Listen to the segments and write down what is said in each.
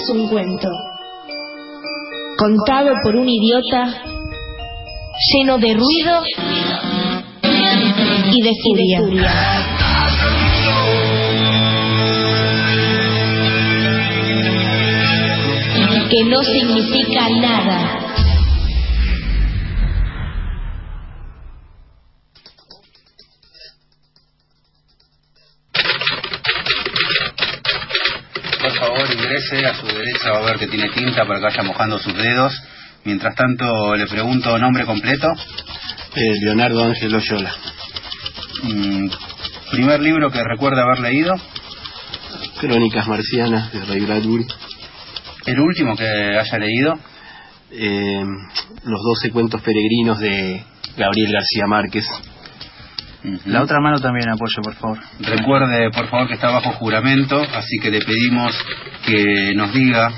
Es un cuento, contado por un idiota, lleno de ruido y de furia. Que no significa nada. Va a ver que tiene tinta para que vaya mojando sus dedos. Mientras tanto, le pregunto nombre completo. Eh, Leonardo Ángel Oyola. Mm, primer libro que recuerda haber leído. Crónicas Marcianas de Ray Bradbury. El último que haya leído. Eh, los doce cuentos peregrinos de Gabriel García Márquez. La otra mano también apoyo, por favor. Recuerde, por favor, que está bajo juramento, así que le pedimos que nos diga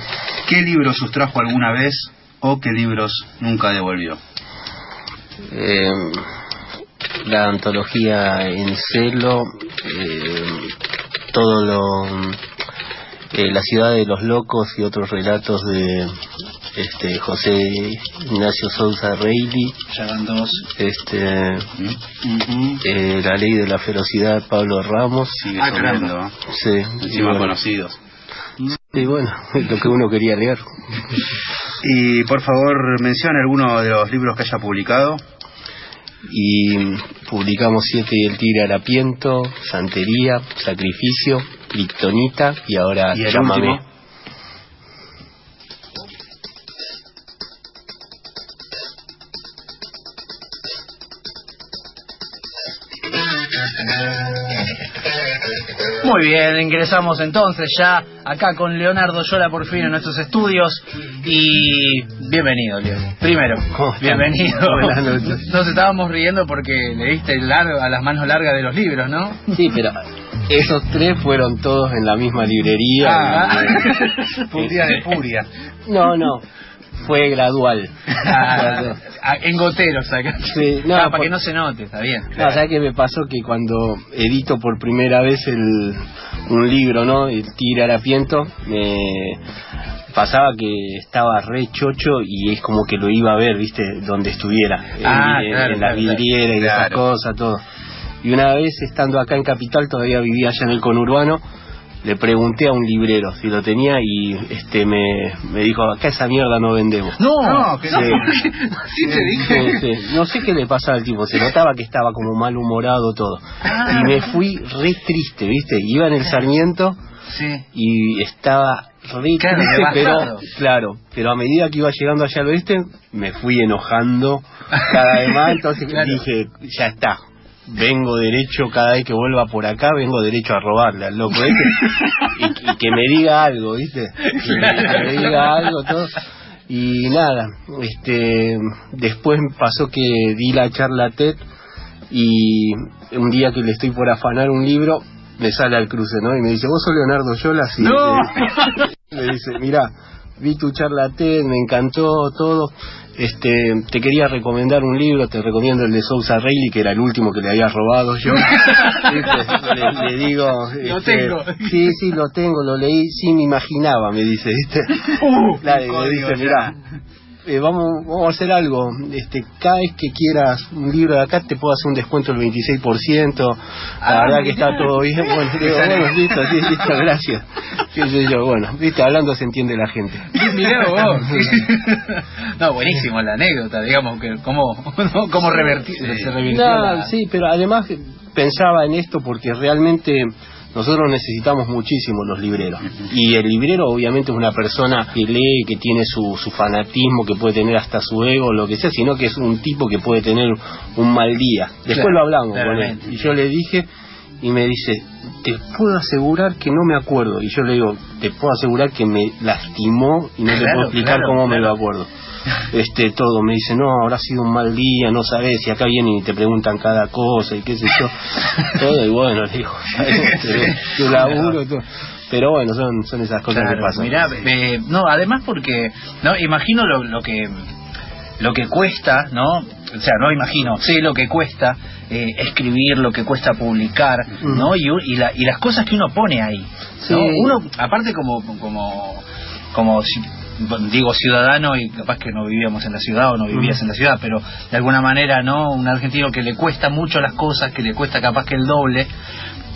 qué libros sustrajo alguna vez o qué libros nunca devolvió. Eh, la antología en celo, eh, todo lo... eh, la ciudad de los locos y otros relatos de este José Ignacio Sousa Reilly, Ya van dos. este eh, la ley de la ferocidad Pablo Ramos, Sigue Ah, sonando. ¿eh? sí, Encima bueno, conocidos. y bueno, es lo que uno quería leer. Y por favor, mencione alguno de los libros que haya publicado. y publicamos Siete y el Tigre Harapiento, Santería, Sacrificio, Kryptonita y ahora ¿Y el Llámame. último? Muy bien, ingresamos entonces ya acá con Leonardo Yola por fin en nuestros estudios y bienvenido, Leo. Primero, bienvenido. Buenas noches. Nos estábamos riendo porque le diste largo, a las manos largas de los libros, ¿no? Sí, pero esos tres fueron todos en la misma librería. Ah, y- de furia. No, no, fue gradual. Ah, en goteros acá. Sí, no, Ah, para por- que no se note, está bien. No, ¿sabes qué me pasó? Que cuando edito por primera vez el, un libro, ¿no? El Tigre Harapiento, me pasaba que estaba re chocho y es como que lo iba a ver, ¿viste? Donde estuviera. En- Ah, en, claro, en la claro, vidriera y esas claro. cosas, todo. Y una vez estando acá en Capital, todavía vivía allá en el conurbano, le pregunté a un librero si lo tenía y este me, me dijo, acá esa mierda no vendemos. No, No, que Sí. sí te dije. Sí, sí. No sé qué le pasaba al tipo, se notaba que estaba como malhumorado todo. Ah. Y me fui re triste, ¿viste? Iba en el Sarmiento Sí. y estaba re Claro, triste, pero claro, pero a medida que iba llegando allá al oeste, me fui enojando cada vez más, entonces Claro. dije, ya está. Vengo derecho cada vez que vuelva por acá, vengo derecho a robarle al loco este y, y que me diga algo, ¿viste? Que me, que me diga algo, todo. Y nada, este, después pasó que di la charla TED y un día que le estoy por afanar un libro, me sale al cruce, ¿no? Y me dice, ¿vos sos Leonardo Yola? Sí. No. Me dice, mira, vi tu charla TED, me encantó todo. Este, te quería recomendar un libro, te recomiendo el de Sousa Reilly, que era el último que le había robado yo. ¿Viste? le, le digo, Lo este, tengo. Sí, sí, lo tengo, lo leí, sí me imaginaba, me dice, ¿viste? Uh, y me dice. Eh, vamos, vamos a hacer algo. Este, cada vez que quieras un libro de acá te puedo hacer un descuento del 26%. La Ah, verdad que está todo bien. Bueno, digo, bueno, listo, sí, listo, gracias. Yo, bueno, viste, hablando se entiende la gente. Mirá vos. no, buenísimo la anécdota, digamos, que cómo, cómo revertir, se revirtió No, la- sí, pero además pensaba en esto porque realmente nosotros necesitamos muchísimo los libreros. Y el librero obviamente es una persona que lee, que tiene su, su fanatismo, que puede tener hasta su ego, lo que sea, sino que es un tipo que puede tener un mal día. Después Claro, lo hablamos con él. Y yo le dije, y me dice, te puedo asegurar que no me acuerdo. Y yo le digo, te puedo asegurar que me lastimó y no te puedo explicar claro, cómo me lo acuerdo. Este, todo, me dice, no, habrá sido un mal día, no sabes, y acá vienen y te preguntan cada cosa y qué sé yo. todo, y bueno, le digo, este, tu laburo, todo. Pero bueno, son, son esas cosas Claro, que pasan. mirá, eh, no, además porque, no, imagino lo, lo que lo que cuesta, ¿no? O sea, no imagino, sé lo que cuesta eh, escribir, lo que cuesta publicar, ¿no? Y, y, la- y las cosas que uno pone ahí. Uno, aparte como como como si- digo ciudadano y capaz que no vivíamos en la ciudad o no vivías en la ciudad, pero de alguna manera, ¿no? Un argentino que le cuesta mucho las cosas, que le cuesta capaz que el doble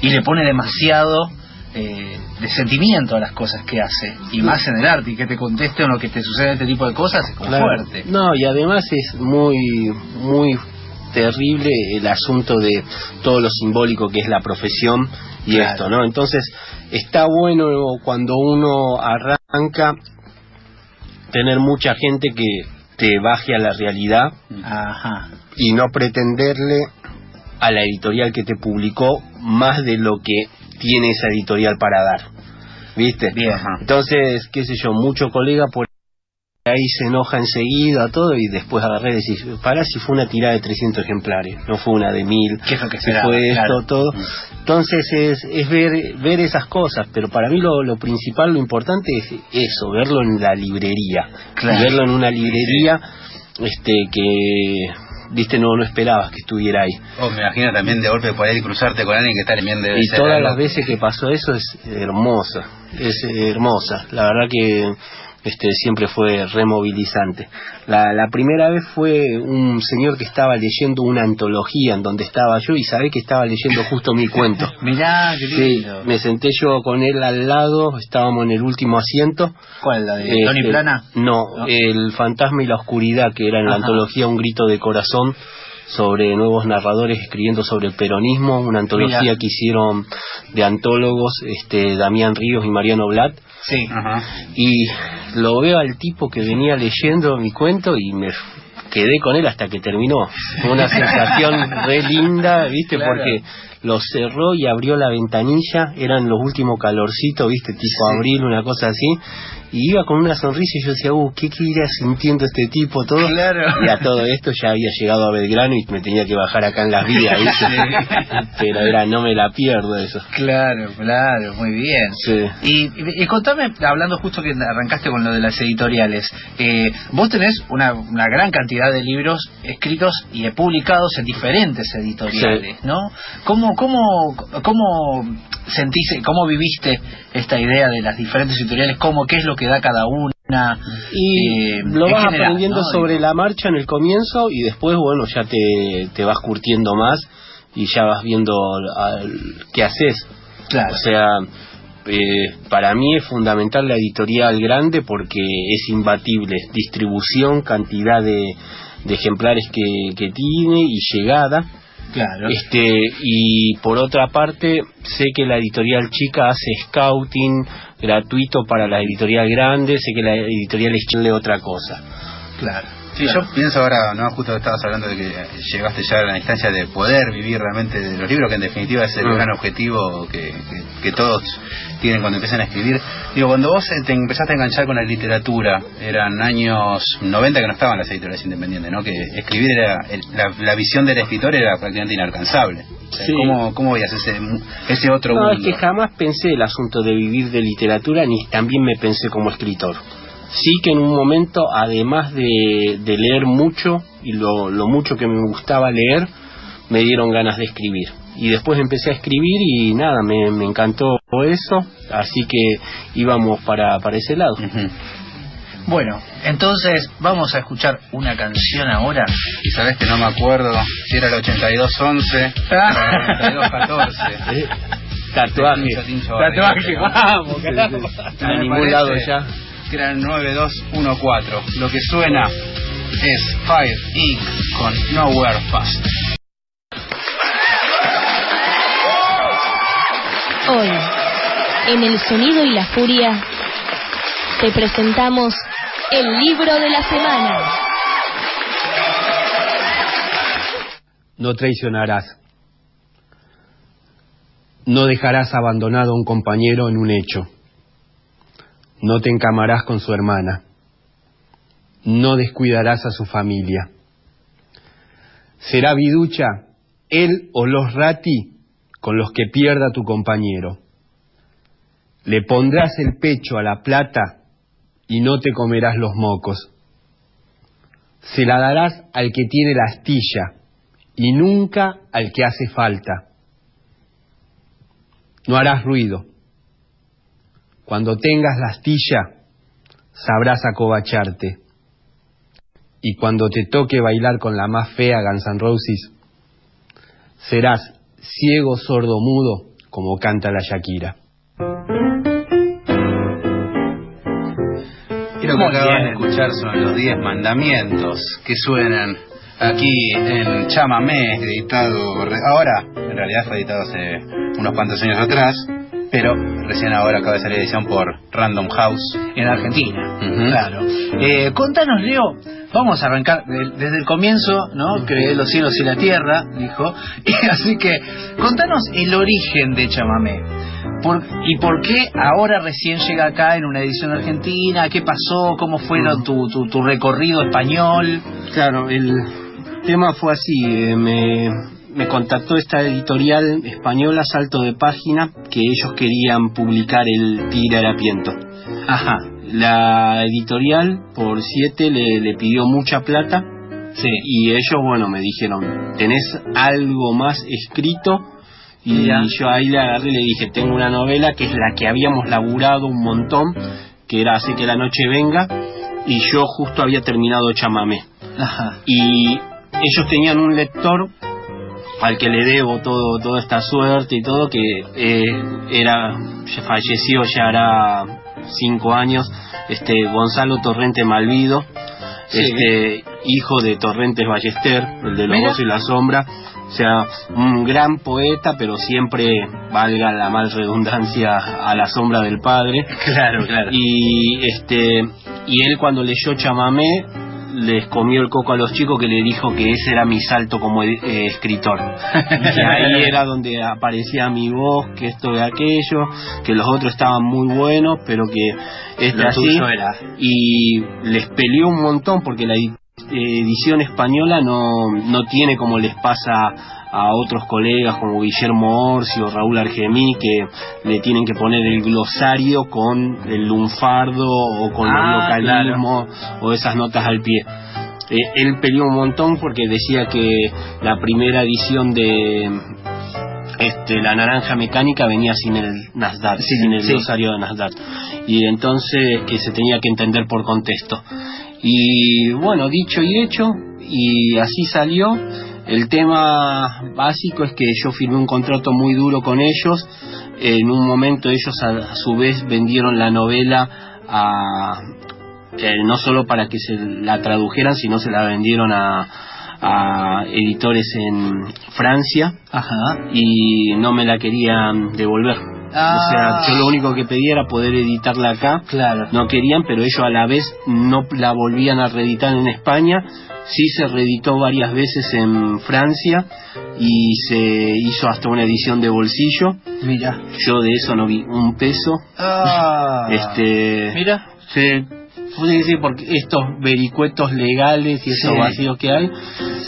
y le pone demasiado eh, de sentimiento a las cosas que hace y más en el arte y que te conteste o lo que te sucede este tipo de cosas es como Claro. fuerte No, y además es muy, muy terrible el asunto de todo lo simbólico que es la profesión y Claro. esto, ¿no? Entonces, está bueno cuando uno arranca tener mucha gente que te baje a la realidad ajá y no pretenderle a la editorial que te publicó más de lo que tiene esa editorial para dar. ¿Viste? bien Entonces, qué sé yo, mucho colega por ahí se enoja enseguida, todo, y después agarré y decís, pará si fue una tirada de 300 ejemplares, no fue una de mil, ¿Qué es lo que si esperaba? fue esto, Claro. todo. Entonces es, es ver, ver esas cosas, pero para mí lo, lo principal, lo importante es eso, verlo en la librería, Claro. verlo en una librería este que, viste, no, no esperabas que estuviera ahí. O me imagino también de golpe por ahí cruzarte con alguien que está debe Y todas algo- las veces que pasó eso es hermosa, es hermosa. La verdad que este siempre fue removilizante. La, la primera vez fue un señor que estaba leyendo una antología en donde estaba yo y sabé que estaba leyendo justo mi cuento. mirá qué Sí, me senté yo con él al lado, estábamos en el último asiento. ¿cuál la de Este, Tony Plana? No, ¿No? El fantasma y la oscuridad, que era en la antología Un grito de corazón sobre nuevos narradores escribiendo sobre el peronismo, una antología Mira. que hicieron de antólogos este Damián Ríos y Mariano Blatt sí Ajá. y lo veo al tipo que venía leyendo mi cuento y me quedé con él hasta que terminó. Fue una sensación re linda, ¿viste? Claro. Porque lo cerró y abrió la ventanilla, eran los últimos calorcitos, ¿viste? Tipo Sí. abril, una cosa así. Y iba con una sonrisa y yo decía, uh, ¿qué, qué irá sintiendo este tipo? Todo. Claro. Y a todo esto ya había llegado a Belgrano y me tenía que bajar acá en las vías. Pero era, no me la pierdo eso. claro claro muy bien Sí. Y, y, y contame, hablando justo que arrancaste con lo de las editoriales, eh, vos tenés una, una gran cantidad de libros escritos y publicados en diferentes editoriales, ¿no? ¿Cómo, cómo, ¿Cómo sentís, cómo viviste esta idea de las diferentes editoriales? ¿Cómo, ¿Qué es lo que da cada una? Y Eh, lo vas general, aprendiendo ¿no? sobre la marcha en el comienzo y después, bueno, ya te, te vas curtiendo más y ya vas viendo al- qué haces. Claro. O sea, eh, para mí es fundamental la editorial grande porque es imbatible. Distribución, cantidad de, de ejemplares que, que tiene y llegada. Claro. Este, y por otra parte, sé que la editorial chica hace scouting gratuito para la editorial grande, sé que la editorial es chile otra cosa. Claro. Sí, yo pienso ahora, no, justo estabas hablando de que llegaste ya a la instancia de poder vivir realmente de los libros, que en definitiva es el Mm. gran objetivo que, que, que todos tienen cuando empiezan a escribir. Digo, cuando vos eh, te empezaste a enganchar con la literatura, eran años 90 que no estaban las editoriales independientes, ¿no? Que escribir era, el- la, la visión del escritor era prácticamente inalcanzable. O sea, Sí. ¿cómo, ¿Cómo veías ese, ese otro No, es mundo? que jamás pensé el asunto de vivir de literatura, ni también me pensé como escritor. Sí que en un momento, además de, de leer mucho, y lo, lo mucho que me gustaba leer, me dieron ganas de escribir. Y después empecé a escribir y nada, me, me encantó eso, así que íbamos para, para ese lado. Ujú. Bueno, entonces vamos a escuchar una canción ahora. Y sabes que no me acuerdo si era el 8211 o el 9214. Eh, Tatuaje. Tatuaje, vamos, carajo. Me A ningún lado ya. Que era el 9214. Lo que suena es Fire Inc. con Nowhere Fast. Hoy, en El Sonido y la Furia, te presentamos el libro de la semana. No traicionarás. No dejarás abandonado a un compañero en un hecho. No te encamarás con su hermana. No descuidarás a su familia. Será viducha él o los rati con los que pierda tu compañero. Le pondrás el pecho a la plata y no te comerás los mocos. Se la darás al que tiene la astilla y nunca al que hace falta. No harás ruido. Cuando tengas la astilla, sabrás acobacharte. Y cuando te toque bailar con la más fea Guns N' Roses, serás ciego, sordo, mudo, como canta la Shakira. Y lo que acaban de escuchar son los 10 mandamientos que suenan aquí en Chamamé, editado ahora, en realidad fue editado hace unos cuantos años atrás, pero recién ahora acaba de salir edición por Random House. En Argentina, claro. Eh, contanos, Leo, vamos a arrancar de- desde el comienzo, ¿no? Creé los cielos y la tierra, dijo. Y así que, contanos el origen de Chamamé. Por- ¿Y por qué ahora recién llega acá en una edición argentina? ¿Qué pasó? ¿Cómo fue lo- tu, tu, tu recorrido español? Claro, el tema fue así, eh, me, me contactó esta editorial española, Salto de Página, que ellos querían publicar el Tigre Harapiento. Ajá, La editorial, por siete, le, le pidió mucha plata sí. y ellos, bueno, me dijeron, ¿tenés algo más escrito? Y yo ahí le agarré y le dije, tengo una novela que es la que habíamos laburado un montón, que era Hace que la noche venga, y yo justo había terminado Chamamé Ajá. y ellos tenían un lector al que le debo todo toda esta suerte y todo que eh, era falleció ya hará cinco años este Gonzalo Torrente Malvido Sí. este hijo de Torrentes Ballester el de los Mira. Voz y la sombra o sea un gran poeta pero siempre valga la mal redundancia a la sombra del padre Claro, claro. y este y él cuando leyó chamamé les comió el coco a los chicos que le dijo que ese era mi salto como eh, escritor que ahí era donde aparecía mi voz que esto y aquello que los otros estaban muy buenos pero que este Lo así tuyo era. y les peleó un montón porque la edi- edición española no, no tiene como les pasa a otros colegas como Guillermo Orsi o Raúl Argemí que le tienen que poner el glosario con el lunfardo o con Ah, los localismos o esas notas al pie. Eh, él peleó un montón porque decía que la primera edición de este, la naranja mecánica venía sin el Nasdaq, sin el sí. glosario de Nasdaq. Y entonces que se tenía que entender por contexto. Y bueno, dicho y hecho, y así salió. El tema básico es que yo firmé un contrato muy duro con ellos. En un momento ellos a, su vez vendieron la novela a, eh, no solo para que se la tradujeran, sino se la vendieron a, a editores en Francia Ajá. y no me la querían devolver. Ah. O sea, yo lo único que pedía era poder editarla acá. Claro. No querían, pero ellos a la vez no la volvían a reeditar en España. Sí se reeditó varias veces en Francia y se hizo hasta una edición de bolsillo. Mira. Yo de eso no vi un peso. Ah. Este, Mira. se porque estos vericuetos legales y estos Sí. vacíos que hay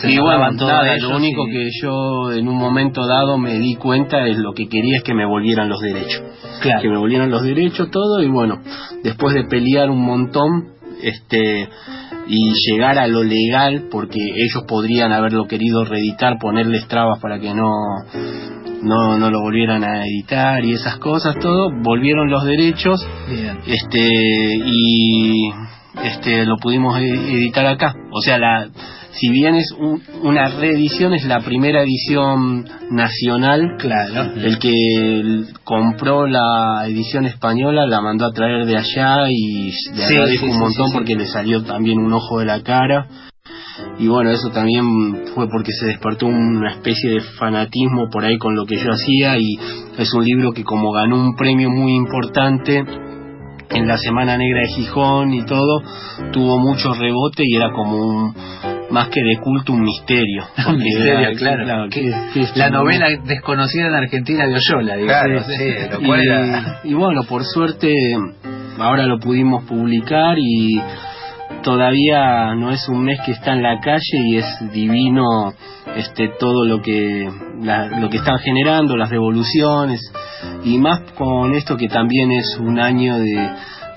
Se y bueno robaban todo nada, ellos lo único que yo en un momento dado me di cuenta es lo que quería es que me volvieran los derechos Claro. que me volvieran los derechos todo y bueno después de pelear un montón este y llegar a lo legal porque ellos podrían haberlo querido reeditar ponerles trabas para que no no no lo volvieran a editar y esas cosas todo volvieron los derechos Bien. este y este lo pudimos e- editar acá o sea la si bien es un- una reedición es la primera edición nacional Claro. el que compró la edición española la mandó a traer de allá y le Sí, agradezco sí, un montón sí. porque le salió también un ojo de la cara y bueno, eso también fue porque se despertó una especie de fanatismo por ahí con lo que yo hacía y es un libro que como ganó un premio muy importante en la Semana Negra de Gijón y todo, tuvo mucho rebote y era como un, más que de culto, un misterio. Un misterio, era- claro. ¿qué- qué es La novela desconocida en Argentina de Oyola, digo. Claro, sí, lo cual era... y bueno, por suerte ahora lo pudimos publicar y todavía no es un mes que está en la calle y es divino este todo lo que la- lo que están generando las revoluciones y más con esto que también es un año de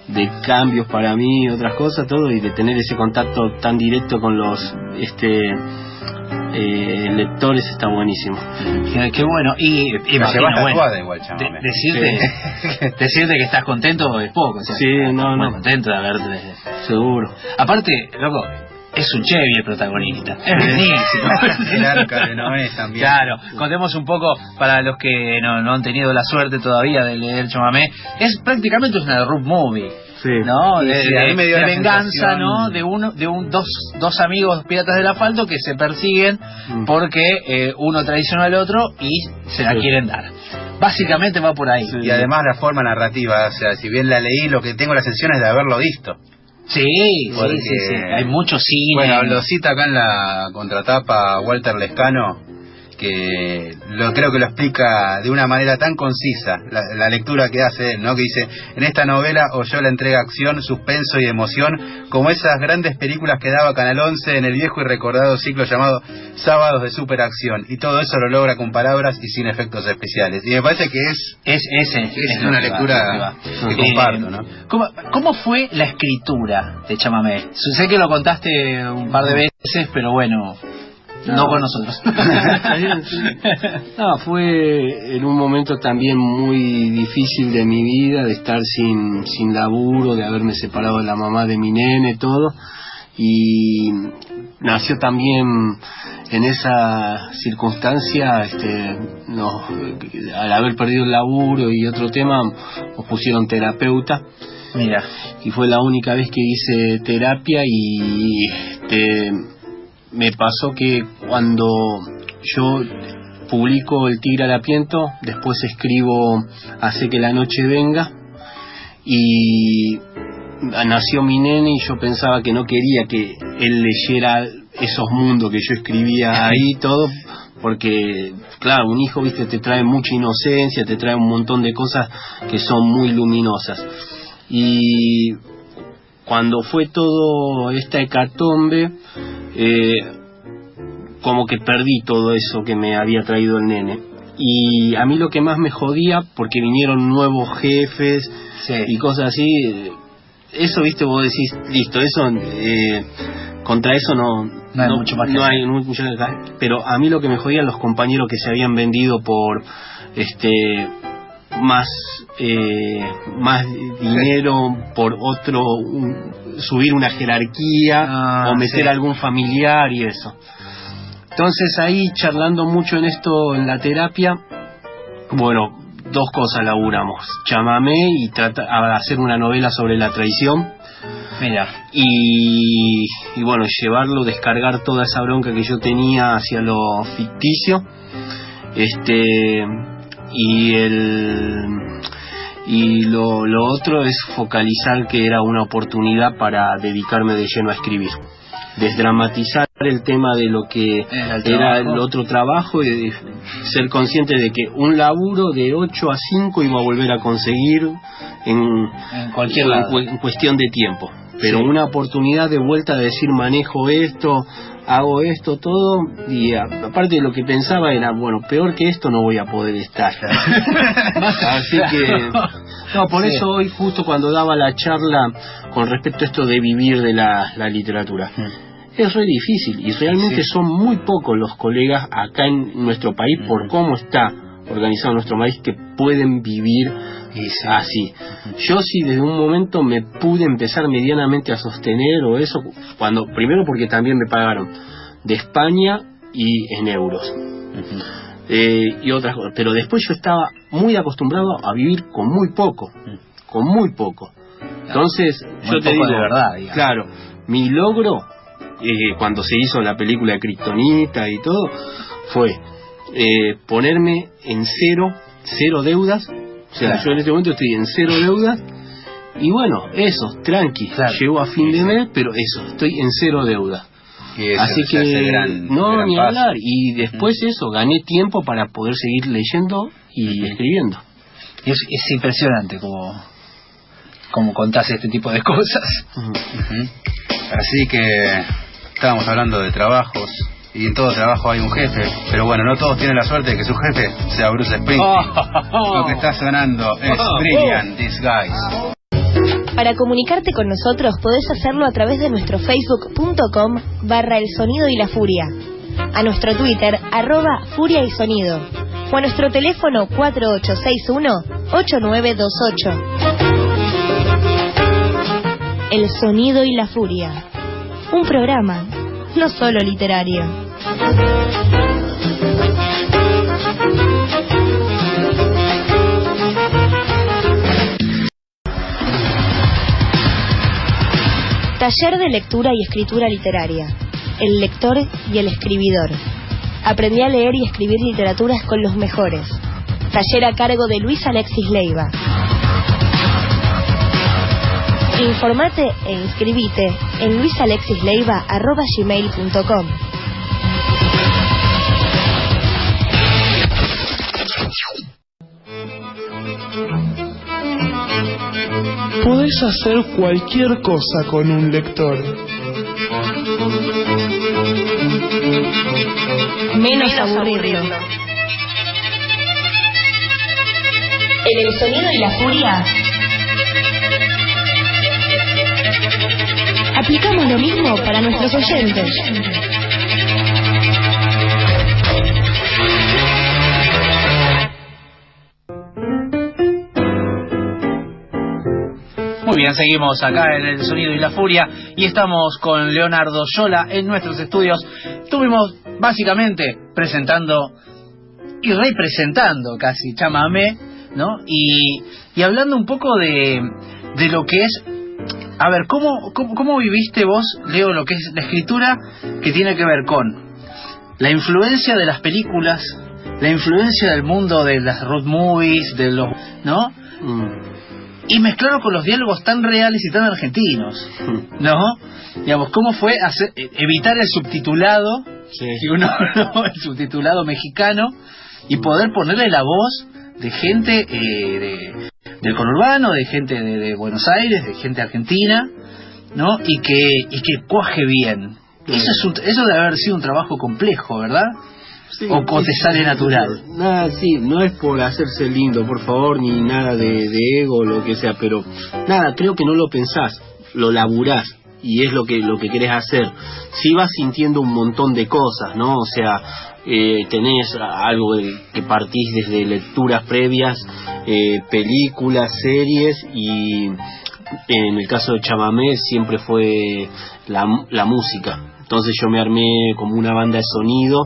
de cambios para mí otras cosas todo y de tener ese contacto tan directo con los este eh, lectores está buenísimo Qué, qué bueno. Y La imagino, bueno, actuada igual, de- decirte, decirte que estás contento es poco. o sea, Sí, no, muy no. contento de haberte. seguro Aparte, loco, es un Chevy el protagonista. Es buenísimo. El arca de Noé también. Claro, contemos un poco para los que no, no han tenido la suerte todavía de leer Chamamé. Es prácticamente una road movie. Sí ¿no? De, venganza, ¿no? De uno, de un dos, dos amigos piratas del asfalto que se persiguen Mm. porque eh, uno traiciona al otro y se la Sí. quieren dar. Básicamente va por ahí. Sí. Y además la forma narrativa, o sea, si bien la leí, lo que tengo la sensación es de haberlo visto. Sí, sí, sí. Hay mucho cine. Bueno, lo cita acá en la contratapa Walter Lescano, que lo creo que lo explica de una manera tan concisa, la, la lectura que hace él, ¿no? Que dice, en esta novela Oyola entrega acción, suspenso y emoción, como esas grandes películas que daba Canal 11 en el viejo y recordado ciclo llamado Sábados de Superacción, y todo eso lo logra con palabras y sin efectos especiales. Y me parece que es es ese. Es lo una lectura que comparto, ¿no? ¿cómo, cómo fue la escritura de Chamamé? Sé que lo contaste un par de veces, pero bueno, no, No. con nosotros. No, fue en un momento también muy difícil de mi vida, de estar sin, sin laburo, de haberme separado de la mamá de mi nene, todo. Y nació también en esa circunstancia, este, nos- al haber perdido el laburo y otro tema, nos pusieron terapeuta Mira, y fue la única vez que hice terapia y este, me pasó que cuando yo publico El Tigre Harapiento, después escribo Hace que la noche venga y nació mi nene y yo pensaba que no quería que él leyera esos mundos que yo escribía ahí todo porque claro un hijo viste te trae mucha inocencia te trae un montón de cosas que son muy luminosas. Y cuando fue todo esta hecatombe eh, como que perdí todo eso que me había traído el nene. Y a mí lo que más me jodía porque vinieron nuevos jefes sí. y cosas así eh, eso viste vos decís listo eso eh, contra eso no No hay mucho más no hay mucho pero a mí lo que me jodían los compañeros que se habían vendido por este más eh, más dinero por otro un- subir una jerarquía Ah, o meter sí. algún familiar y eso entonces ahí charlando mucho en esto en la terapia bueno dos cosas laburamos chamamé y trata, a hacer una novela sobre la traición Mira, y, y bueno, llevarlo, descargar toda esa bronca que yo tenía hacia lo ficticio. Este y el y lo, lo otro es focalizar que era una oportunidad para dedicarme de lleno a escribir. Desdramatizar el tema de lo que Era el era trabajo. el otro trabajo y de ser consciente de que un laburo de 8 a 5 iba a volver a conseguir en, en cualquier en cuestión de tiempo. Pero Sí. una oportunidad de vuelta de decir manejo esto, hago esto, todo, y aparte de lo que pensaba era, bueno, peor que esto no voy a poder estar. Así que, no, por Sí. eso hoy justo cuando daba la charla con respecto a esto de vivir de la, la literatura, es re difícil y realmente Sí. son muy pocos los colegas acá en nuestro país por cómo está organizado nuestro país que pueden vivir así. Yo sí desde un momento me pude empezar medianamente a sostener o eso cuando primero porque también me pagaron de España y en euros eh, y otras cosas, pero después yo estaba muy acostumbrado a vivir con muy poco, con muy poco. Entonces, Muy yo te digo, de verdad, digamos. claro, mi logro eh, cuando se hizo la película de Kryptonita y todo, fue eh, ponerme en cero, cero deudas. O sea, Claro. yo en este momento estoy en cero deudas. Y bueno, eso, tranqui. Claro. Llego a fin de mes, pero eso, estoy en cero deudas. Así que, gran- no, gran ni paso. hablar. Y después eso, gané tiempo para poder seguir leyendo y escribiendo. Es, es impresionante como, como contás este tipo de cosas. Así que estábamos hablando de trabajos y en todo trabajo hay un jefe, pero bueno, no todos tienen la suerte de que su jefe sea Bruce Springsteen. Lo que está sonando es Brilliant Disguise. Para comunicarte con nosotros podés hacerlo a través de nuestro facebook.com barra el sonido y la furia, a nuestro twitter arroba furia y sonido o a nuestro teléfono 4861-8928. El sonido y la furia, un programa, no solo literario. Taller de lectura y escritura literaria. El lector y el escribidor. Aprendí a leer y escribir literaturas con los mejores. Taller a cargo de Luis Alexis Leiva. Informate e inscribite en luisalexisleiva.gmail.com Podés hacer cualquier cosa con un lector. Menos aburrirlo. En el sonido y la furia. Aplicamos lo mismo para nuestros oyentes. Muy bien, seguimos acá en el Sonido y la Furia y estamos con Leonardo Yola en nuestros estudios. Estuvimos básicamente presentando y representando casi chamamé, ¿no? Y, y hablando un poco de, de lo que es... A ver, ¿cómo, cómo, cómo viviste vos, Leo, lo que es la escritura que tiene que ver con la influencia de las películas, la influencia del mundo de las road movies, de los... ¿no? Mm. y mezclarlo con los diálogos tan reales y tan argentinos, ¿no? Digamos, ¿cómo fue hacer- eh, evitar el subtitulado, Sí. si uno no, el subtitulado mexicano, y poder ponerle la voz de gente eh, de- del conurbano, de gente de, de Buenos Aires, de gente argentina, ¿no? Y que, y que cuaje bien. Eso, es un- eso debe haber sido un trabajo complejo, ¿verdad? Sí, o, te sí, sale sí, natural. Nada, sí, no es por hacerse lindo, por favor, ni nada de, de ego o lo que sea, pero nada, creo que no lo pensás, lo laburás y es lo que lo que querés hacer. Si vas sintiendo un montón de cosas, ¿no? O sea, eh, tenés algo de- que partís desde lecturas previas, eh, películas, series y en el caso de Chamamé siempre fue la, la música. Entonces yo me armé como una banda de sonido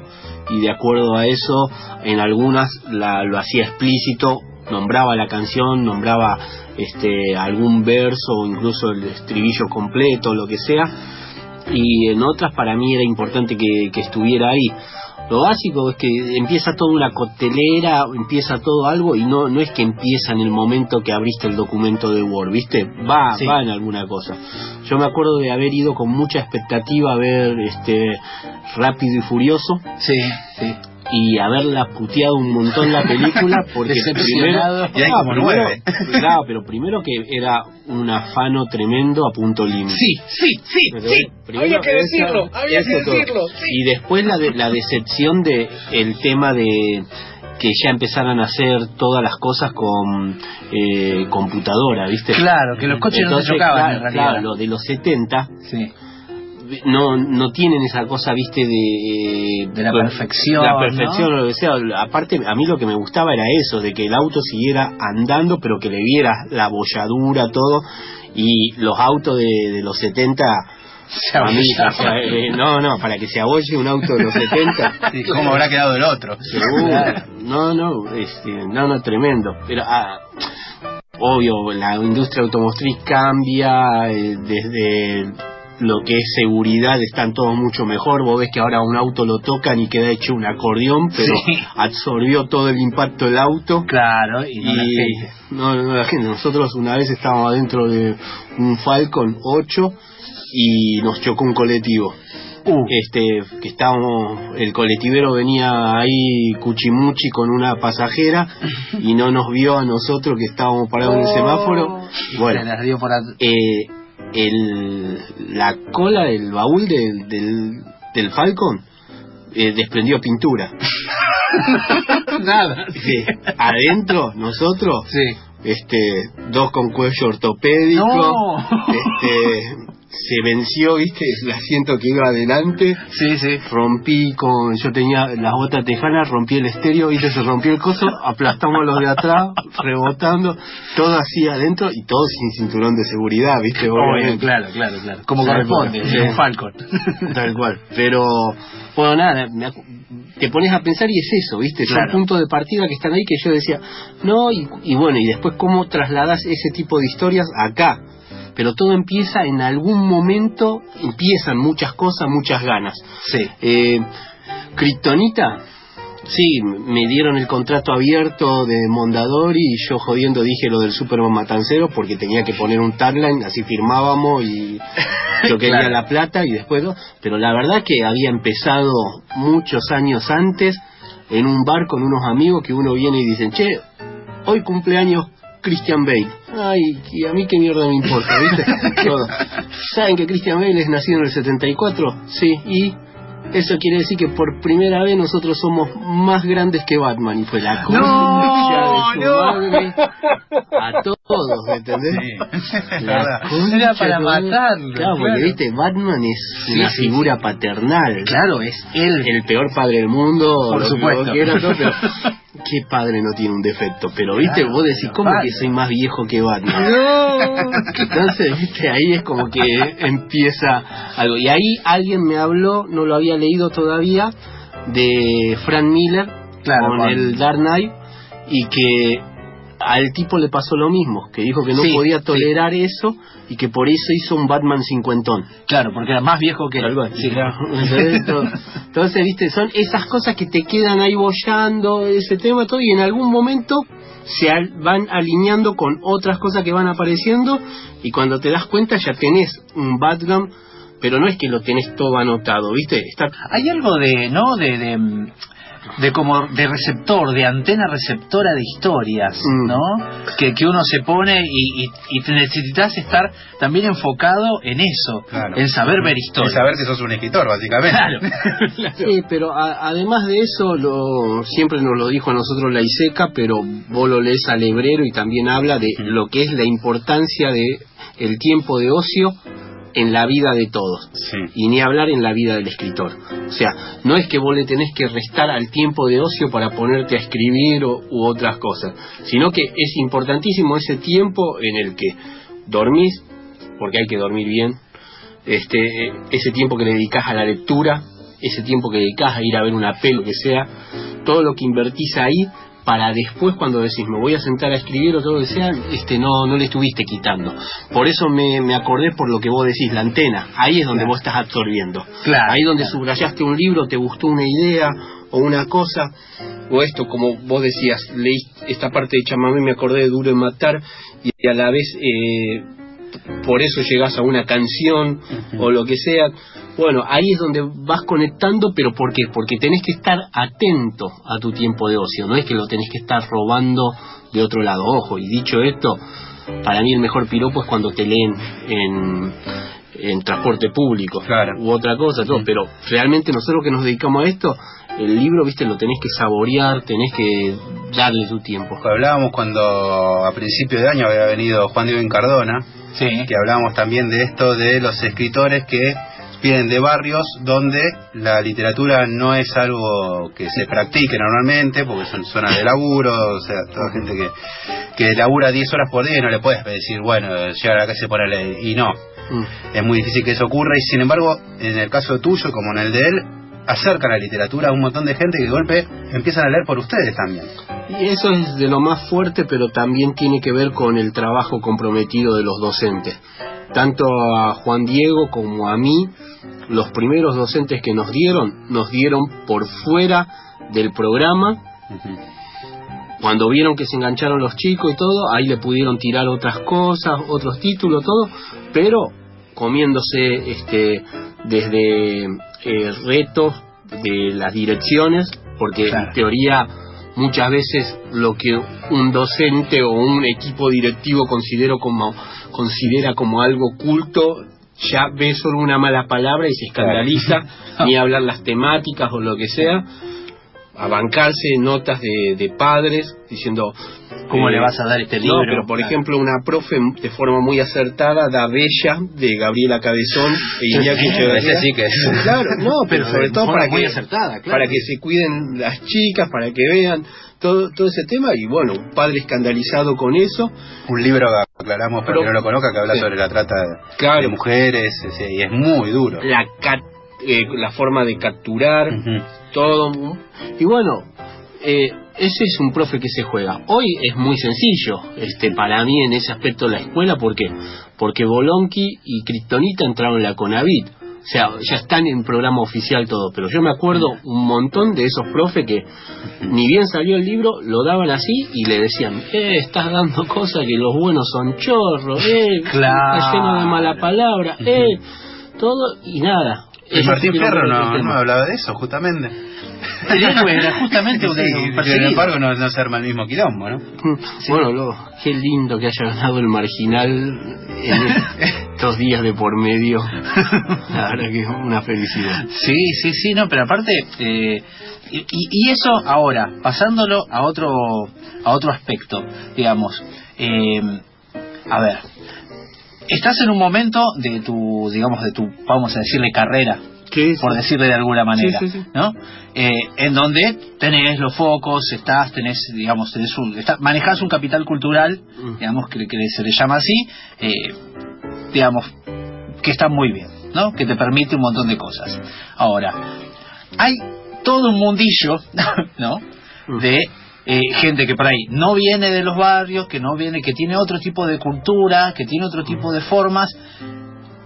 y de acuerdo a eso en algunas la, lo hacía explícito, nombraba la canción, nombraba este algún verso o incluso el estribillo completo, lo que sea. Y en otras para mí era importante que, que estuviera ahí. Lo básico es que empieza toda una coctelera, empieza todo algo y no no es que empieza en el momento que abriste el documento de Word, ¿viste? Va, Sí. va en alguna cosa. Yo me acuerdo de haber ido con mucha expectativa a ver este Rápido y Furioso Sí, sí. Y haberla puteado un montón la película porque primero, Y hay como primero- nueve. claro, pero primero que era un afano tremendo a punto límite. Sí, sí, sí, Pero sí. primero Había que esa- decirlo, había que decirlo. sí. Y después la, de, la decepción de el tema de que ya empezaran a hacer todas las cosas con eh, computadora, ¿viste? Claro, que los coches no se chocaban, claro, en realidad. claro, lo de los 70 Sí. No no tienen esa cosa, ¿viste? De, De la perfección, La perfección, lo que sea. Aparte, a mí lo que me gustaba era eso, de que el auto siguiera andando, pero que le viera la bolladura, todo. Y los autos de, de los 70 Se a mí, abollaban. o sea, eh, no, no, para que se abolle un auto de los 70. Sí, ¿Cómo habrá quedado el otro? Seguro. No, no, este, no, no, tremendo. Pero, ah, obvio, la industria automotriz cambia eh, desde lo que es seguridad están todos mucho mejor. Vos ves que ahora un auto lo tocan y queda hecho un acordeón, pero Sí. absorbió todo el impacto del auto. Claro, y no la gente. no, no, la gente. Nosotros una vez estábamos adentro de un Falcon 8 y nos chocó un colectivo. Uh, Este, que estábamos, el colectivero venía ahí cuchimuchi con una pasajera y no nos vio a nosotros que estábamos parados en el semáforo. y Bueno, se las dio por eh, el, la cola del baúl del, del, del Falcon eh, desprendió pintura. Nada. Sí, Adentro, nosotros, Sí. este, dos con cuello ortopédico, No. este, se venció, viste, el asiento que iba adelante, Sí, sí. rompí con, yo tenía las botas tejanas, rompí el estéreo, viste, se rompió el coso, aplastamos los de atrás, rebotando, todo así adentro y todo sin cinturón de seguridad, viste, obviamente. claro, claro, claro. Como Sí, corresponde, porque- un Falcon. Tal cual. Pero, bueno, nada, me te pones a pensar y es eso, ¿viste? Son Claro. puntos de partida que están ahí que yo decía, no, y, y bueno, y después cómo trasladas ese tipo de historias acá. Pero todo empieza en algún momento, empiezan muchas cosas, muchas ganas. Sí. Eh, Kryptonita, sí, me dieron el contrato abierto de Mondadori y yo jodiendo dije lo del Superman Matancero porque tenía que poner un tagline, así firmábamos y yo quería Claro. la plata y después lo- pero la verdad que había empezado muchos años antes en un bar con unos amigos que uno viene y dicen, che, hoy cumpleaños Christian Bale. Ay, y a mí qué mierda me importa, ¿viste? Todo. ¿Saben que Christian Bale es nacido en el 74? Sí, y eso quiere decir que por primera vez nosotros somos más grandes que Batman y fue la No, no. a todos, ¿me entendés? Sí, La Era para matarlo, Claro, porque claro. viste, Batman es Sí, una sí, figura paternal. Claro, es él. El peor padre del mundo, Por lo que supuesto. vos quieras, todo, pero qué padre no tiene un defecto. Pero viste, Claro, vos decís, ¿cómo que soy más viejo que Batman? Entonces, viste, ahí es como que empieza algo. Y ahí alguien me habló, no lo había leído todavía, de Frank Miller Claro, con con- el Dark Knight y que al tipo le pasó lo mismo, que dijo que no Sí, podía sí. tolerar eso y que por eso hizo un Batman cincuentón. Claro, porque era más viejo que cual. Sí, Entonces, todo- Entonces, viste, son esas cosas que te quedan ahí bollando, ese tema, todo, y en algún momento se al- van alineando con otras cosas que van apareciendo, y cuando te das cuenta ya tenés un Batman, pero no es que lo tenés todo anotado, viste, está Hay algo de, ¿no? De, de, mm, de como de receptor, de antena receptora de historias, Mm. ¿no? Que, que uno se pone y, y, y te necesitas estar también enfocado en eso, Claro. en saber ver historias. saber que sos un escritor, básicamente. Claro. Sí, pero a- además de eso, lo, siempre nos lo dijo a nosotros la ISECA, pero vos lo lees al hebrero y también habla de lo que es la importancia de el tiempo de ocio en la vida de todos. Sí. Y ni hablar en la vida del escritor. O sea, no es que vos le tenés que restar al tiempo de ocio para ponerte a escribir o, u otras cosas, sino que es importantísimo ese tiempo en el que dormís, porque hay que dormir bien, este, ese tiempo que le dedicas a la lectura, ese tiempo que dedicas a ir a ver una peli, lo que sea, todo lo que invertís ahí para después cuando decís me voy a sentar a escribir o todo lo que sea, este no, no le estuviste quitando. Por eso me, me acordé por lo que vos decís, la antena, ahí es donde Claro. vos estás absorbiendo. Claro, ahí donde claro. subrayaste un libro, te gustó una idea o una cosa, o esto, como vos decías, leí esta parte de chamamé, me acordé de Duro en Matar, y a la vez eh, por eso llegas a una canción o lo que sea. Bueno, ahí es donde vas conectando, pero ¿por qué? Porque tenés que estar atento a tu tiempo de ocio, no es que lo tenés que estar robando de otro lado. Ojo, y dicho esto, para mí el mejor piropo es cuando te leen en, en transporte público Claro. u otra cosa, todo. pero realmente nosotros que nos dedicamos a esto, el libro, viste, lo tenés que saborear, tenés que darle tu tiempo. Hablábamos cuando a principio de año había venido Juan Diego Cardona, Sí. que hablábamos también de esto de los escritores que vienen de barrios donde la literatura no es algo que se practique normalmente, porque son zonas de laburo, o sea, toda gente que, que labura 10 horas por día y no le puedes decir, bueno, llegar a la casa y ponerle, y no, Mm. es muy difícil que eso ocurra y sin embargo, en el caso tuyo como en el de él, acercan la literatura a un montón de gente que de golpe empiezan a leer por ustedes también. Y eso es de lo más fuerte, pero también tiene que ver con el trabajo comprometido de los docentes. tanto a Juan Diego como a mí, los primeros docentes que nos dieron, nos dieron por fuera del programa. Cuando vieron que se engancharon los chicos y todo, ahí le pudieron tirar otras cosas, otros títulos, todo, pero comiéndose este desde eh, retos de las direcciones, porque en teoría muchas veces lo que un docente o un equipo directivo considero como considera como algo culto ya ve solo una mala palabra y se escandaliza ni hablar las temáticas o lo que sea a bancarse notas de, de padres diciendo ¿Cómo eh, le vas a dar este libro? no, pero por Claro. ejemplo una profe de forma muy acertada da Bella de Gabriela Cabezón e Iñaki Echeverría. Sí que es. Claro, no, pero Pero sobre todo para que, acertada, claro. para que se cuiden las chicas, para que vean todo, todo ese tema y bueno, un padre escandalizado con eso. Un libro que aclaramos para Pero- que no lo conozca que habla sí. sobre la trata de, Claro. de mujeres y es muy duro. La, cat- eh, la forma de capturar, todo. Y bueno, eh, ese es un profe que se juega. Hoy es muy sencillo, este, para mí en ese aspecto la escuela, ¿por qué? Porque Bolonqui y Kryptonita entraron en la Conavit. O sea, ya están en programa oficial todo, pero yo me acuerdo un montón de esos profes que ni bien salió el libro, lo daban así y le decían, eh, estás dando cosas que los buenos son chorros, eh, Claro. está lleno de mala palabra, eh, todo y nada. Y Martín el no, no hablaba de eso, justamente. El héroe era justamente un, Sí, sin embargo, no, no se arma el mismo quilombo, ¿no? Bueno, lo, qué lindo que haya ganado el marginal en estos días de por medio. La verdad que es una felicidad. Sí, sí, sí, no, pero aparte, eh, y, y eso ahora, pasándolo a otro, a otro aspecto, digamos, eh, a ver, estás en un momento de tu, digamos, de tu, vamos a decirle, carrera, ¿Qué por decirle de alguna manera, sí. ¿no? Eh, en donde tenés los focos, estás, tenés, digamos, tenés un, está, manejás un capital cultural, Mm. digamos, que, que se le llama así, eh, digamos, que está muy bien, ¿no? Que te permite un montón de cosas. Ahora, hay todo un mundillo, ¿no? Mm. De eh, gente que por ahí no viene de los barrios, que no viene, que tiene otro tipo de cultura, que tiene otro tipo de formas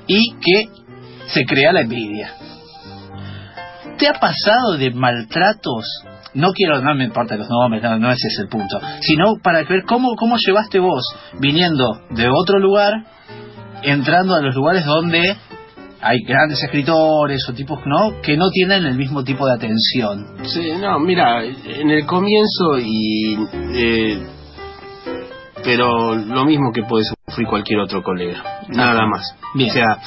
y que se crea la envidia. ¿Te ha pasado de maltratos? No quiero, no me importa los nombres, no, no ese es el punto. Sino para ver cómo, cómo llevaste vos, viniendo de otro lugar, entrando a los lugares donde hay grandes escritores o tipos ¿no? que no tienen el mismo tipo de atención. Sí, no, mira, en el comienzo y... eh, pero lo mismo que puede sufrir cualquier otro colega, nada más. Bien. O sea,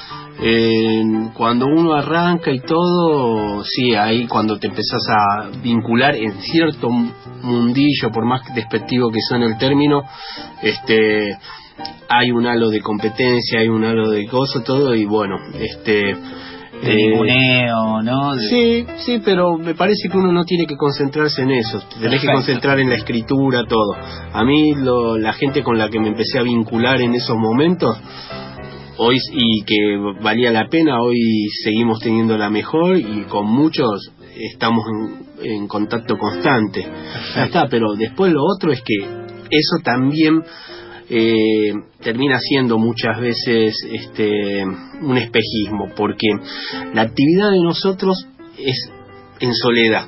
eh, cuando uno arranca y todo, sí, ahí cuando te empezás a vincular en cierto mundillo, por más despectivo que suene el término, este hay un halo de competencia, hay un halo de gozo, todo, y bueno, este... De eh, ninguneo, ¿no? De- Sí, sí, pero me parece que uno no tiene que concentrarse en eso. Tenés que concentrar en la escritura, todo. A mí, lo, la gente con la que me empecé a vincular en esos momentos, hoy y que valía la pena, hoy seguimos teniendo la mejor y con muchos estamos en, en contacto constante. Ya está, pero después lo otro es que eso también eh, termina siendo muchas veces este un espejismo porque la actividad de nosotros es en soledad.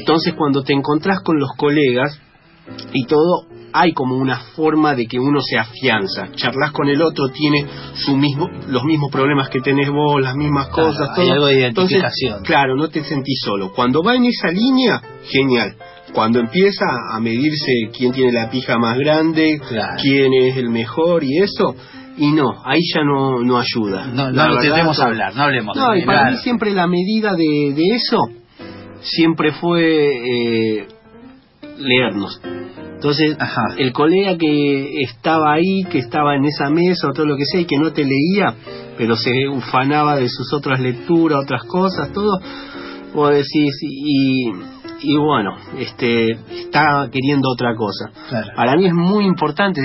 Entonces cuando te encontrás con los colegas y todo hay como una forma de que uno se afianza. Charlas con el otro tiene su mismo los mismos problemas que tenés vos las mismas Claro, cosas hay todo. algo de Entonces, identificación. claro no te sentís solo. Cuando va en esa línea genial cuando empieza a medirse quién tiene la pija más grande, Claro. quién es el mejor y eso, y no, ahí ya no, no ayuda. No, no lo tendremos a hablar, no hablemos No, y para claro. mí siempre la medida de, de eso siempre fue eh, leernos. Entonces, Ajá. el colega que estaba ahí, que estaba en esa mesa o todo lo que sea y que no te leía, pero se ufanaba de sus otras lecturas, otras cosas, todo, vos decís, y, y bueno, este está queriendo otra cosa. Claro. Para mí es muy importante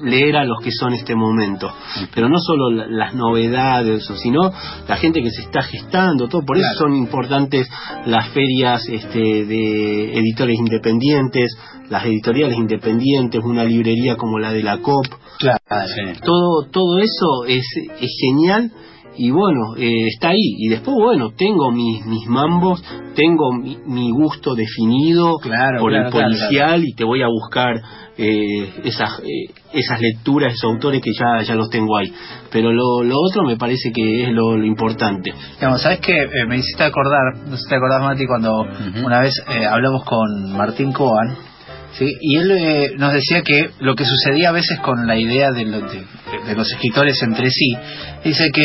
leer a los que son este momento. Pero no solo la- las novedades, sino la gente que se está gestando, todo. Por eso son importantes las ferias este, de editores independientes, las editoriales independientes, una librería como la de la COP. Claro. Sí. Todo, todo eso es, es genial y bueno, eh, está ahí. Y después, bueno, tengo mis, mis mambos, tengo mi, mi gusto definido Claro, por claro, el claro, policial y te voy a buscar eh, esas, eh, esas lecturas, esos autores que ya, ya los tengo ahí. Pero lo, lo otro me parece que es lo, lo importante. Digamos, ¿sabes qué? Eh, me hiciste acordar, no sé si te acordás, Mati, cuando una vez eh, hablamos con Martín Coan, ¿sí? y él eh, nos decía que lo que sucedía a veces con la idea de, lo- de- de los escritores entre sí, dice que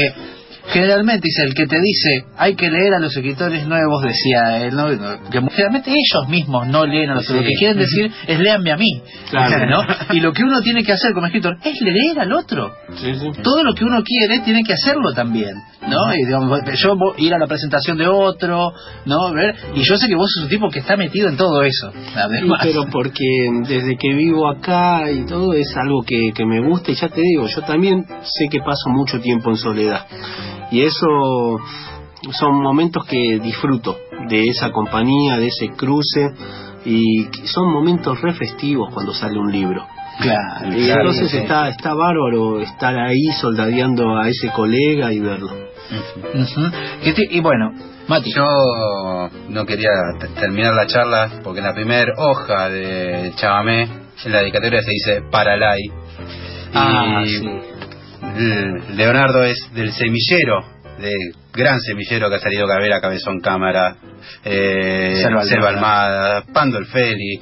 generalmente dice el que te dice hay que leer a los escritores nuevos decía él ¿no? que generalmente ellos mismos no leen a los Sí. lo que quieren decir es léanme a mí Claro. ¿no? y lo que uno tiene que hacer como escritor es leer al otro Sí, sí. todo lo que uno quiere tiene que hacerlo también, ¿no? Y digamos, yo ir a la presentación de otro, ¿no? Ver, y yo sé que vos sos un tipo que está metido en todo eso, además. pero porque desde que vivo acá y todo es algo que, que me gusta y ya te digo, yo también sé que paso mucho tiempo en soledad y eso son momentos que disfruto de esa compañía, de ese cruce y son momentos re festivos cuando sale un libro. Claro, Y claro, entonces sí. está, está bárbaro estar ahí soldadeando a ese colega y verlo. Y, bueno, Mati, Yo no quería terminar la charla porque en la primera hoja de Chamamé, en la dedicatoria se dice Paralay. Ah, y sí. L- Leonardo es del semillero, de gran semillero que ha salido Cabrera, Cabezón Cámara, eh, Selva Almada. Selva Almada, Pandolfeli,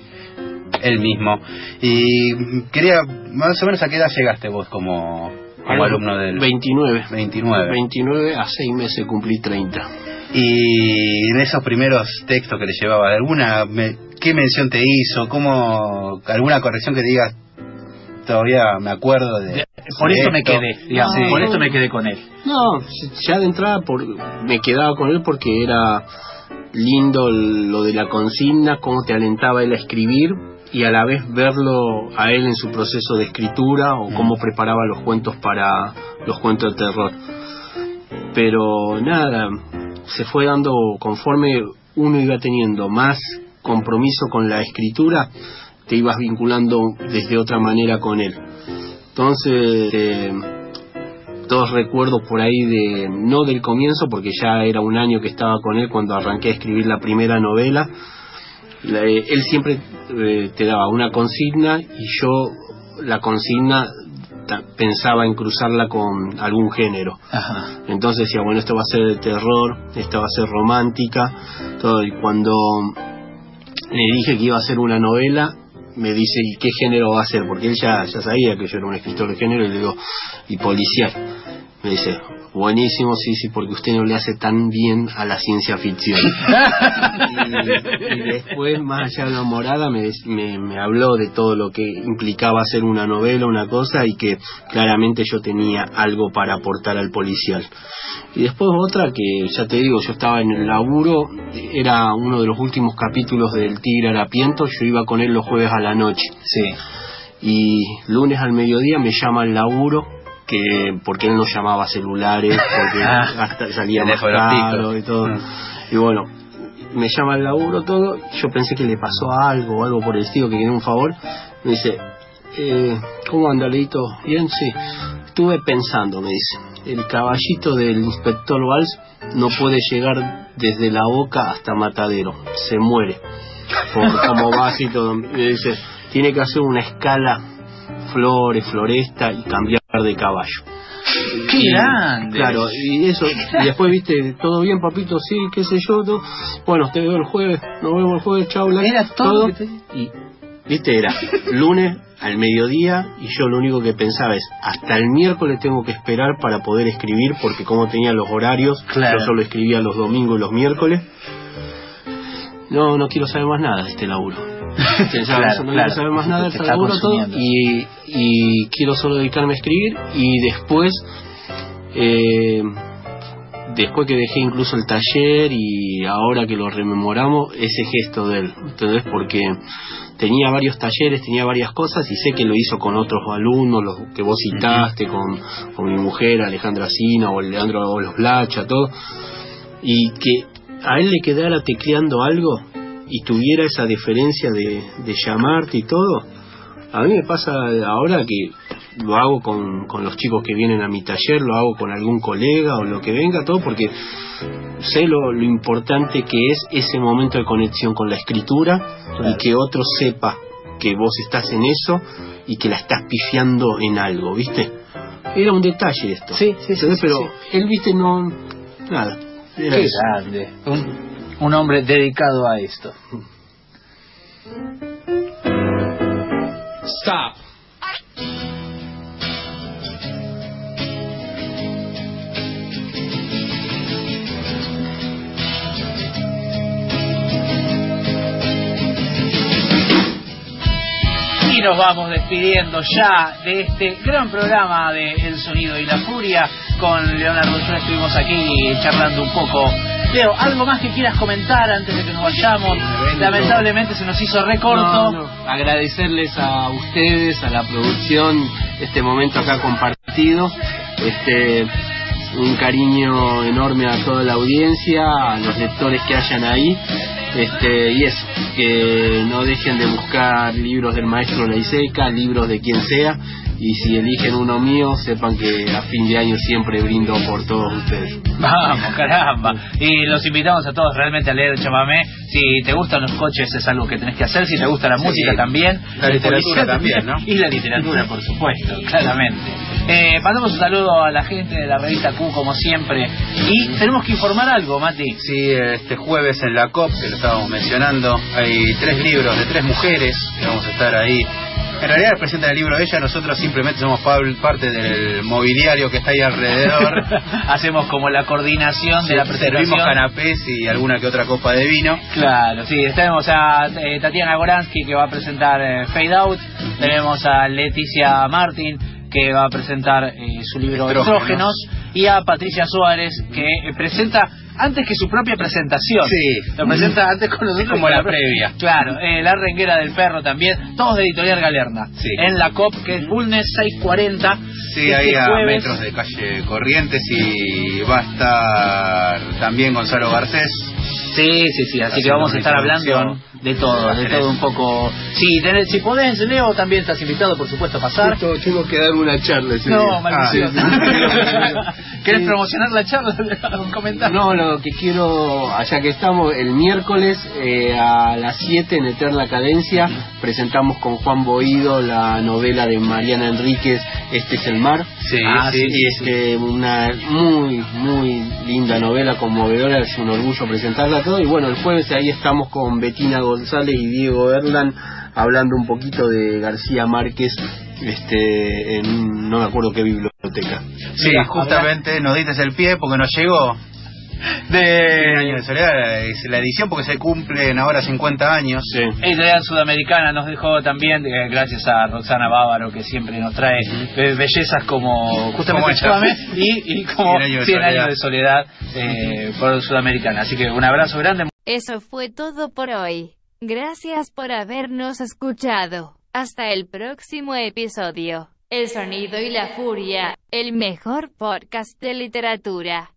él mismo. Y quería, más o menos, ¿a qué edad llegaste vos como, como alumno del 29. 29? 29 a 6 meses cumplí 30. Y en esos primeros textos que le llevaba, ¿alguna me- ¿qué mención te hizo? ¿Cómo, ¿Alguna corrección que digas? Todavía me acuerdo de... por de esto me esto"? quedé, digamos, por esto me quedé con él. No, ya de entrada por, me quedaba con él porque era lindo lo de la consigna, cómo te alentaba él a escribir y a la vez verlo a él en su proceso de escritura o cómo preparaba los cuentos para los cuentos de terror. Pero nada, se fue dando conforme uno iba teniendo más compromiso con la escritura, te ibas vinculando desde otra manera con él. Entonces, eh, todos recuerdos por ahí de, no del comienzo, porque ya era un año que estaba con él cuando arranqué a escribir la primera novela. La- eh, él siempre eh, te daba una consigna y yo la consigna pensaba en cruzarla con algún género. Ajá. Entonces decía, bueno, esto va a ser de terror, esto va a ser romántica, todo. Y cuando le dije que iba a ser una novela, me dice, ¿y qué género va a ser? Porque él ya, ya sabía que yo era un escritor de género y le digo, y policial. Me dice, buenísimo, sí, sí, porque usted no le hace tan bien a la ciencia ficción. y, y después, más allá de la morada, me, me, me habló de todo lo que implicaba hacer una novela, una cosa, y que claramente yo tenía algo para aportar al policial. Y después otra que, ya te digo, yo estaba en el laburo, era uno de los últimos capítulos del Tigre Harapiento, yo iba con él los jueves a la noche. Sí. Y lunes al mediodía me llama al laburo, que porque él no llamaba celulares, porque Ah, hasta salía más caro y todo. Mm. Y bueno, me llama al laburo todo, yo pensé que le pasó algo algo por el estilo, que quería un favor. Me dice, eh, ¿cómo anda, Leito? Bien, sí. Estuve pensando, me dice, el caballito del inspector Valls no puede llegar desde la boca hasta Matadero, se muere. Por así todo. Me dice, tiene que hacer una escala flores, floresta y cambiar de caballo. ¡Qué Y, grande! Claro, y eso, y después viste, todo bien papito, sí, qué sé yo, todo. bueno, te veo el jueves, nos vemos el jueves, chau, Blanca, Era todo te- y viste, era lunes al mediodía y yo lo único que pensaba es, hasta el miércoles tengo que esperar para poder escribir, porque como tenía los horarios, Claro. yo solo escribía los domingos y los miércoles. No, no quiero saber más nada de este laburo. Pensaba Claro, eso, no claro. quiero saber más nada de Te está laburo todo y, y quiero solo dedicarme a escribir y después eh, después que dejé incluso el taller y ahora que lo rememoramos, ese gesto de él, ¿entendés? Porque tenía varios talleres, tenía varias cosas y sé que lo hizo con otros alumnos, los que vos citaste, con, con mi mujer Alejandra Sina o Leandro o los Blacha, todo, y que a él le quedara tecleando algo y tuviera esa deferencia de, de llamarte y todo. A mí me pasa ahora que lo hago con, con los chicos que vienen a mi taller, lo hago con algún colega o lo que venga, todo porque sé lo, lo importante que es ese momento de conexión con la escritura y que otro sepa que vos estás en eso y que la estás pifiando en algo, ¿viste? Era un detalle esto. Sí, sí, sí, Pero sí. él, ¿viste? No... Nada. Era Qué grande. Un, un hombre dedicado a esto. Stop. Y nos vamos despidiendo ya de este gran programa de El Sonido y la Furia. Con Leonardo Yo estuvimos aquí charlando un poco. Leo, ¿algo más que quieras comentar antes de que nos vayamos? Lamentablemente se nos hizo recorto. No, no. Agradecerles a ustedes, a la producción, este momento acá compartido. Este, un cariño enorme a toda la audiencia, a los lectores que hayan ahí. Este, y eso, que no dejen de buscar libros del maestro Leiseca, libros de quien sea, y si eligen uno mío, sepan que a fin de año siempre brindo por todos ustedes. Vamos, caramba. Y los invitamos a todos realmente a leer chamamé. Si te gustan los coches es algo que tenés que hacer. Si te gusta la Sí. música también. La literatura también, ¿no? Y la literatura, por supuesto, claramente. Eh, mandamos un saludo a la gente de la revista Q, como siempre. Y tenemos que informar algo, Mati. Sí, este jueves en la COP, que lo estábamos mencionando, hay tres libros de tres mujeres que vamos a estar ahí. En realidad presentan el libro de ella, nosotros simplemente somos pa- parte del mobiliario que está ahí alrededor. Hacemos como la coordinación de la presentación. Servimos canapés y alguna que otra copa de vino. Claro, sí, tenemos a eh, Tatiana Goransky que va a presentar eh, Fade Out, tenemos a Leticia Martin que va a presentar eh, su libro Estrógenos. Y a Patricia Suárez que eh, presenta antes que su propia presentación. Sí. Lo presenta antes con nosotros. Es como la previa. Claro, eh, La Renguera del Perro también, todos de Editorial Galerna. Sí. En la COP, que es Bulnes 640. Sí, este ahí a jueves. metros de calle Corrientes y va a estar también Gonzalo Garcés. Sí, sí, sí, así que vamos a estar hablando de todo, de todo un poco. Sí, tenés- si podés, Leo, también estás invitado, por supuesto, a pasar. Justo tengo que dar una charla ese No, día. maldición. Ah, sí. ¿Querés Sí. promocionar la charla? Un comentario. No, lo que quiero, allá que estamos, el miércoles eh, a las 7 en Eterna Cadencia, presentamos con Juan Boído la novela de Mariana Enríquez, Este es el mar. Sí, Ah, sí, y sí, este, una muy, muy linda novela, conmovedora, es un orgullo presentarla todo. Y bueno, el jueves ahí estamos con Betina González y Diego Erlan hablando un poquito de García Márquez este en no me acuerdo qué biblioteca. Sí, Mira, justamente nos dices el pie porque nos llegó. De año de soledad es la edición porque se cumplen ahora 50 años. Sí. Editorial Sudamericana nos dejó también, eh, gracias a Roxana Bávaro, que siempre nos trae be- bellezas como justamente Como y, y como 100 años de 100 soledad. años de soledad eh, por Sudamericana. Así que un abrazo grande. Eso fue todo por hoy. Gracias por habernos escuchado. Hasta el próximo episodio. El sonido y la furia, el mejor podcast de literatura.